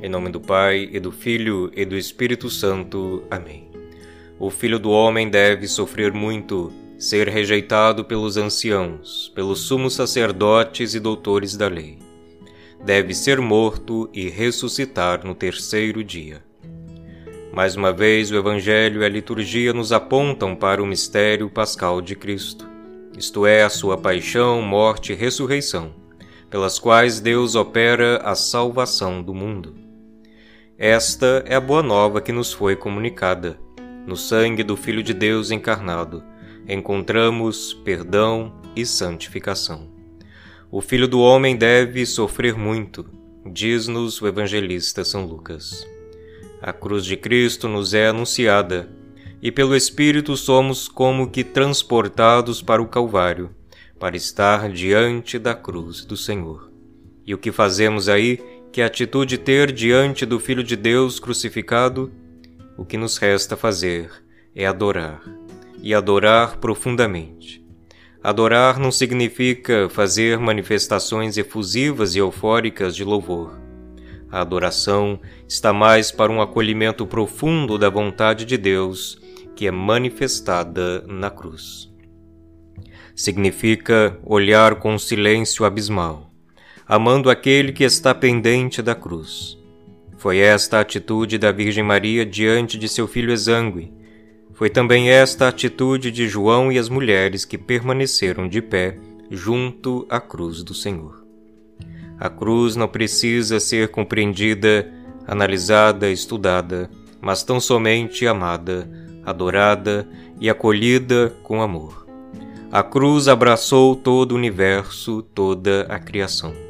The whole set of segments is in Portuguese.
Em nome do Pai, e do Filho, e do Espírito Santo. Amém. O Filho do Homem deve sofrer muito, ser rejeitado pelos anciãos, pelos sumos sacerdotes e doutores da lei. Deve ser morto e ressuscitar no terceiro dia. Mais uma vez, o Evangelho e a liturgia nos apontam para o mistério pascal de Cristo, isto é, a sua paixão, morte e ressurreição, pelas quais Deus opera a salvação do mundo. Esta é a boa nova que nos foi comunicada. No sangue do Filho de Deus encarnado, encontramos perdão e santificação. O Filho do Homem deve sofrer muito, diz-nos o evangelista São Lucas. A cruz de Cristo nos é anunciada, e pelo Espírito somos como que transportados para o Calvário, para estar diante da cruz do Senhor. E o que fazemos aí? Que atitude ter diante do Filho de Deus crucificado? O que nos resta fazer é adorar, e adorar profundamente. Adorar não significa fazer manifestações efusivas e eufóricas de louvor a adoração está mais para um acolhimento profundo da vontade de Deus que é manifestada na cruz. Significa olhar com silêncio abismal, amando aquele que está pendente da cruz. Foi esta a atitude da Virgem Maria diante de seu filho exangue. Foi também esta a atitude de João e as mulheres que permaneceram de pé junto à cruz do Senhor. A cruz não precisa ser compreendida, analisada, estudada, mas tão somente amada, adorada e acolhida com amor. A cruz abraçou todo o universo, toda a criação.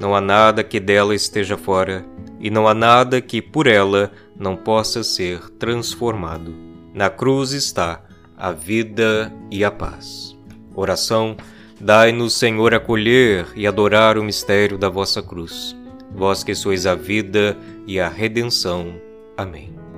Não há nada que dela esteja fora, e não há nada que por ela não possa ser transformado. Na cruz está a vida e a paz. Oração Dai-nos, Senhor, acolher e adorar o mistério da vossa cruz, vós que sois a vida e a redenção. Amém.